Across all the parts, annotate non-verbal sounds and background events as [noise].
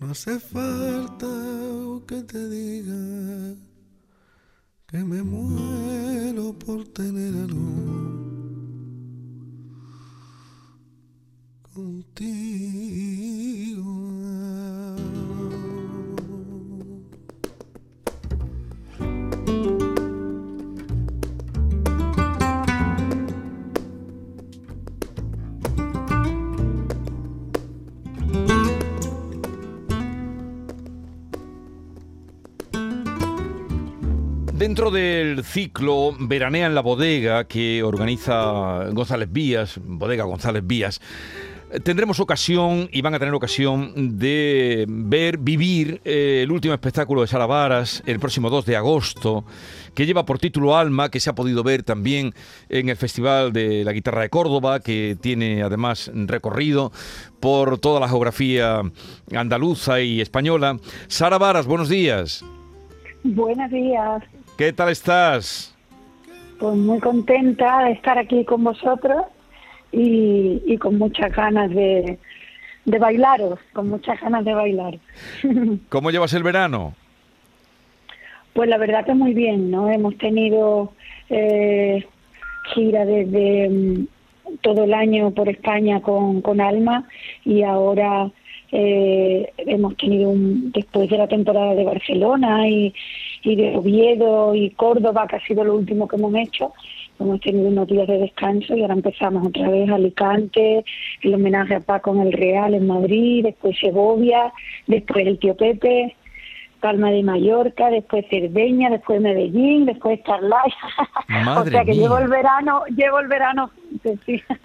No hace falta que te diga que me muero por tener algo Dentro del ciclo Veranea en la Bodega que organiza González Vías, Bodega González Vías, tendremos ocasión y van a tener ocasión de ver, vivir eh, el último espectáculo de Sara Varas el próximo 2 de agosto, que lleva por título Alma, que se ha podido ver también en el Festival de la Guitarra de Córdoba, que tiene además recorrido por toda la geografía andaluza y española. Sara Varas, buenos días. Buenos días. ¿Qué tal estás? Pues muy contenta de estar aquí con vosotros y, con muchas ganas de, de bailaros, con muchas ganas de bailar. [laughs] ¿Cómo llevas el verano? Pues la verdad que muy bien, ¿no? Hemos tenido eh, gira desde mm, todo el año por España con, con Alma y ahora eh, hemos tenido un, después de la temporada de Barcelona y, de Oviedo y Córdoba, que ha sido lo último que hemos hecho, hemos tenido unos días de descanso y ahora empezamos otra vez Alicante, el homenaje a Paco en el Real en Madrid, después Segovia, después el tío Pepe, Palma de Mallorca, después Cerdeña, después Medellín, después Starlight. [laughs] o sea que llevo el verano, llevo el verano.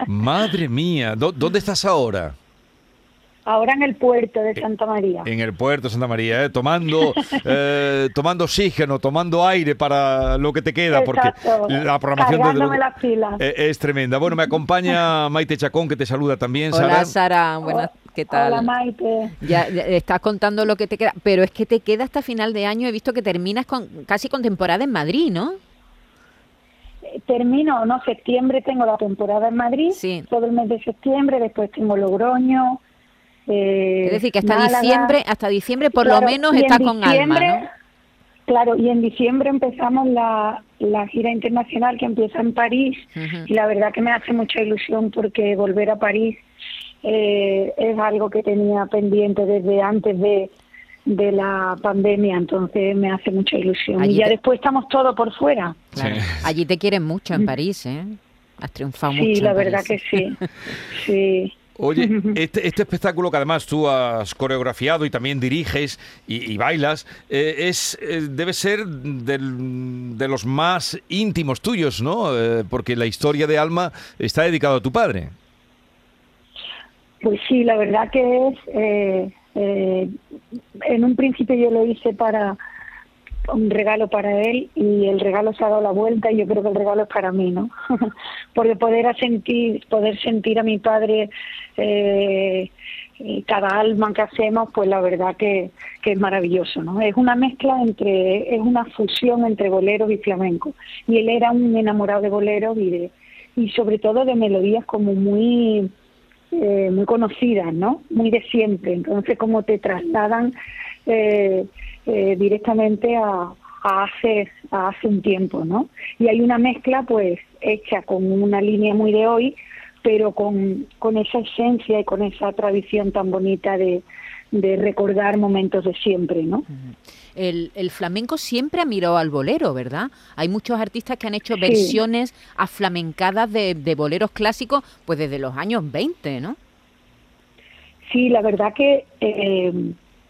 Madre mía, ¿dónde estás ahora? Ahora en el puerto de Santa María. En el puerto de Santa María, ¿eh? tomando, [laughs] eh, tomando oxígeno, tomando aire para lo que te queda, porque la programación de la fila. Eh, es tremenda. Bueno, me acompaña [laughs] Maite Chacón, que te saluda también. Hola, Sara. Buenas, ¿qué tal? Hola, Maite. Ya, estás contando lo que te queda, pero es que te queda hasta final de año. He visto que terminas con casi con temporada en Madrid, ¿no? Termino, no, septiembre tengo la temporada en Madrid, sí. todo el mes de septiembre, después tengo Logroño, es decir, que hasta diciembre, hasta diciembre por lo menos está con alma, ¿no? Claro, y en diciembre empezamos la, gira internacional que empieza en París y la verdad que me hace mucha ilusión porque volver a París eh, es algo que tenía pendiente desde antes de, de la pandemia, entonces me hace mucha ilusión. y ya después estamos todos por fuera. Allí te quieren mucho en París, ¿eh? Has triunfado mucho. Sí, la verdad que sí. [laughs] sí. Oye, [laughs] este, este, espectáculo que además tú has coreografiado y también diriges y, bailas, eh, es eh, debe ser de los más íntimos tuyos, ¿no? Eh, porque la historia de Alma está dedicada a tu padre. Pues sí, la verdad que es... en un principio yo lo hice para un regalo para él y el regalo se ha dado la vuelta y yo creo que el regalo es para mí, ¿no? [laughs] Porque poder sentir, poder sentir a mi padre eh, cada alma que hacemos, pues la verdad que, que, es maravilloso, ¿no? Es una mezcla entre, es una fusión entre boleros y flamenco. Y él era un enamorado de boleros y de, y sobre todo de melodías como muy, eh, muy conocidas, ¿no? Muy de siempre. Entonces, como te trasladan eh, eh, directamente a, hace, hace un tiempo, ¿no? Y hay una mezcla, pues, hecha con una línea muy de hoy, pero con, con esa esencia y con esa tradición tan bonita de, de recordar momentos de siempre, ¿no? El, el, flamenco siempre ha mirado al bolero, ¿verdad? Hay muchos artistas que han hecho versiones aflamencadas de, de boleros clásicos, pues desde los años 20, ¿no? Sí, la verdad que eh,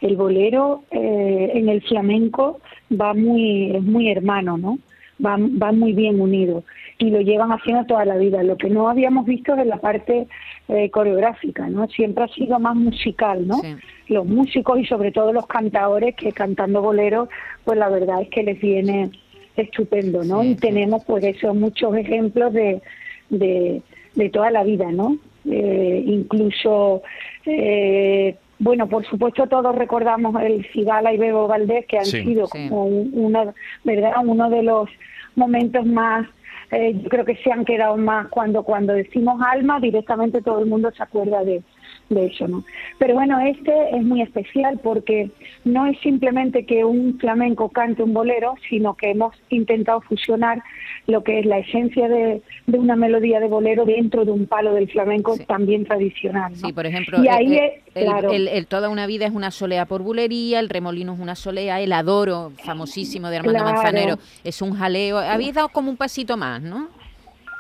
el bolero eh, en el flamenco va muy, es muy hermano, ¿no? Va, va muy bien unido y lo llevan haciendo toda la vida. Lo que no habíamos visto es la parte eh, coreográfica, ¿no? Siempre ha sido más musical, ¿no? Los músicos y sobre todo los cantadores que cantando bolero, pues la verdad es que les viene estupendo, ¿no? y tenemos pues eso, muchos ejemplos de, de, de toda la vida, ¿no? Eh, incluso eh, bueno, por supuesto todos recordamos el Cigala y Bebo Valdés, que han sido como uno, ¿verdad? uno de los momentos más, eh, yo creo que se han quedado más cuando cuando decimos alma, directamente todo el mundo se acuerda de, de eso, ¿no? Pero bueno, este es muy especial porque no es simplemente que un flamenco cante un bolero, sino que hemos intentado fusionar lo que es la esencia de, de una melodía de bolero dentro de un palo del flamenco también tradicional. ¿no? Sí, por ejemplo, Y ahí el, es- el- claro. el- el Toda una vida es una solea por bulería, el remolino es una solea, el adoro, famosísimo de Armando Claro. Manzanero, es un jaleo. Habéis dado como un pasito más, ¿no?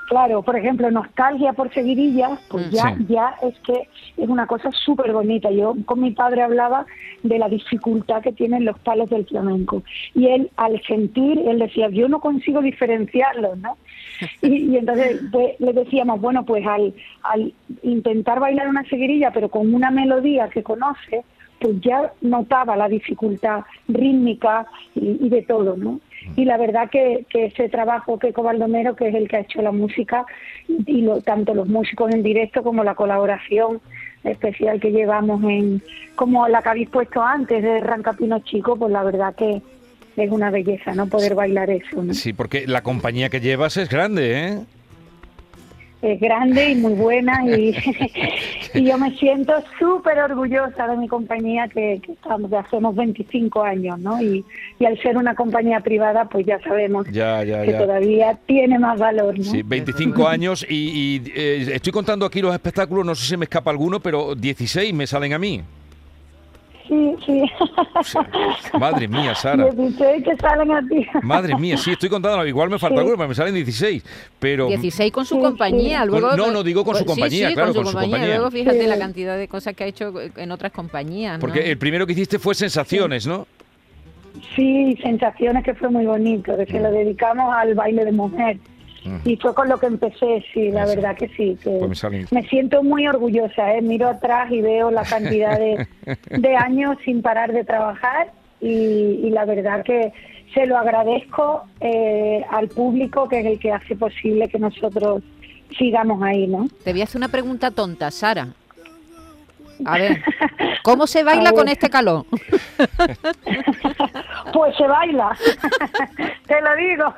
Claro, por ejemplo, nostalgia por seguirillas, pues Mm, ya, sí. ya es que es una cosa súper bonita. Yo con mi padre hablaba de la dificultad que tienen los palos del flamenco. Y él, al sentir, él decía, yo no consigo diferenciarlos, ¿no? Y, y entonces pues, le decíamos, bueno, pues al, al intentar bailar una seguirilla, pero con una melodía que conoce, pues ya notaba la dificultad rítmica y, y de todo, ¿no? Y la verdad que, que ese trabajo que Baldomero, que es el que ha hecho la música, y lo, tanto los músicos en directo como la colaboración especial que llevamos en, como la que habéis puesto antes de Rancapino Chico, pues la verdad que es una belleza, ¿no? Poder bailar eso, ¿no? Sí, porque la compañía que llevas es grande, ¿eh? es grande y muy buena y, [laughs] y yo me siento súper orgullosa de mi compañía que, que estamos que hacemos 25 años, ¿no? Y, y al ser una compañía privada, pues ya sabemos Ya, ya, que ya. todavía tiene más valor, ¿no? Sí, 25 años y, y, eh, estoy contando aquí los espectáculos, no sé si me escapa alguno, pero 16 me salen a mí. Sí, sí. Madre mía, Sara. 16 que salen a ti. Madre mía, sí, estoy contando, igual me falta Sí. alguno, pero me salen 16. Pero 16 con su Sí, compañía, sí. luego... No, no, digo con su compañía, sí, claro, con su con su compañía. compañía. Luego fíjate Sí. la cantidad de cosas que ha hecho en otras compañías, ¿no? porque el primero que hiciste fue Sensaciones, ¿no? Sí, sensaciones que fue muy bonito, que se lo dedicamos al baile de mujer. Y fue con lo que empecé, sí, la Eso. verdad que sí. Que Pues me siento muy orgullosa, ¿eh? miro atrás y veo la cantidad de, [laughs] de años sin parar de trabajar y, y la verdad que se lo agradezco eh, al público que es el que hace posible que nosotros sigamos ahí, ¿no? Te voy a hacer una pregunta tonta, Sara. A ver, [laughs] ¿cómo se baila con este calor? [laughs] [laughs] Pues se baila, [laughs] te lo digo.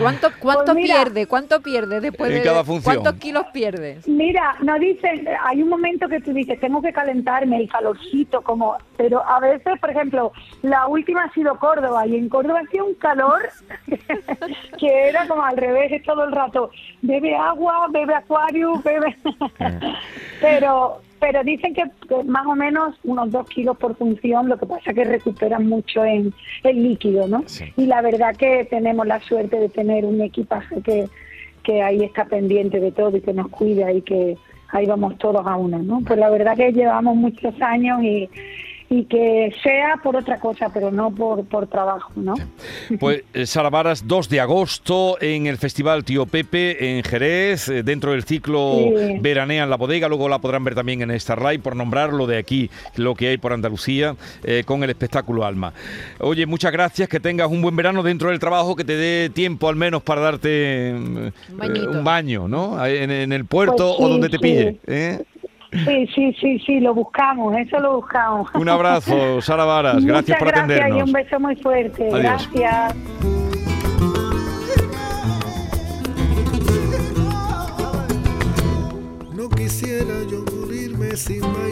¿Cuánto, cuánto Pues mira. pierde? ¿Cuánto pierde después En de cada función. ¿Cuántos kilos pierdes? Mira, no dicen, hay un momento que tú dices, tengo que calentarme, el calorcito, como, pero a veces, por ejemplo, la última ha sido Córdoba, y en Córdoba hacía un calor [laughs] que era como al revés, todo el rato, bebe agua, bebe acuario, bebe... pero pero dicen que, que más o menos unos dos kilos por función, lo que pasa es que recuperan mucho en el líquido, ¿no? Sí. Y la verdad que tenemos la suerte de tener un equipaje que, que ahí está pendiente de todo y que nos cuida y que ahí vamos todos a una, ¿no? Pues la verdad que llevamos muchos años y, y que sea por otra cosa, pero no por, por trabajo, ¿no? Pues eh, Sara Varas, 2 de agosto en el Festival Tío Pepe en Jerez, eh, dentro del ciclo Sí. Veranea en la Bodega, luego la podrán ver también en Starlight, por nombrarlo de aquí, lo que hay por Andalucía, eh, con el espectáculo Alma. Oye, muchas gracias, que tengas un buen verano dentro del trabajo, que te dé tiempo al menos para darte mm, Un eh, baño, ¿no? En, en el puerto Pues sí, o donde te sí. pille. ¿eh? Sí, sí, sí, sí, lo buscamos, eso lo buscamos. Un abrazo, Sara Varas, gracias Muchas por gracias y atendernos. un beso muy fuerte. Adiós. Gracias. No quisiera yo morirme sin bailar.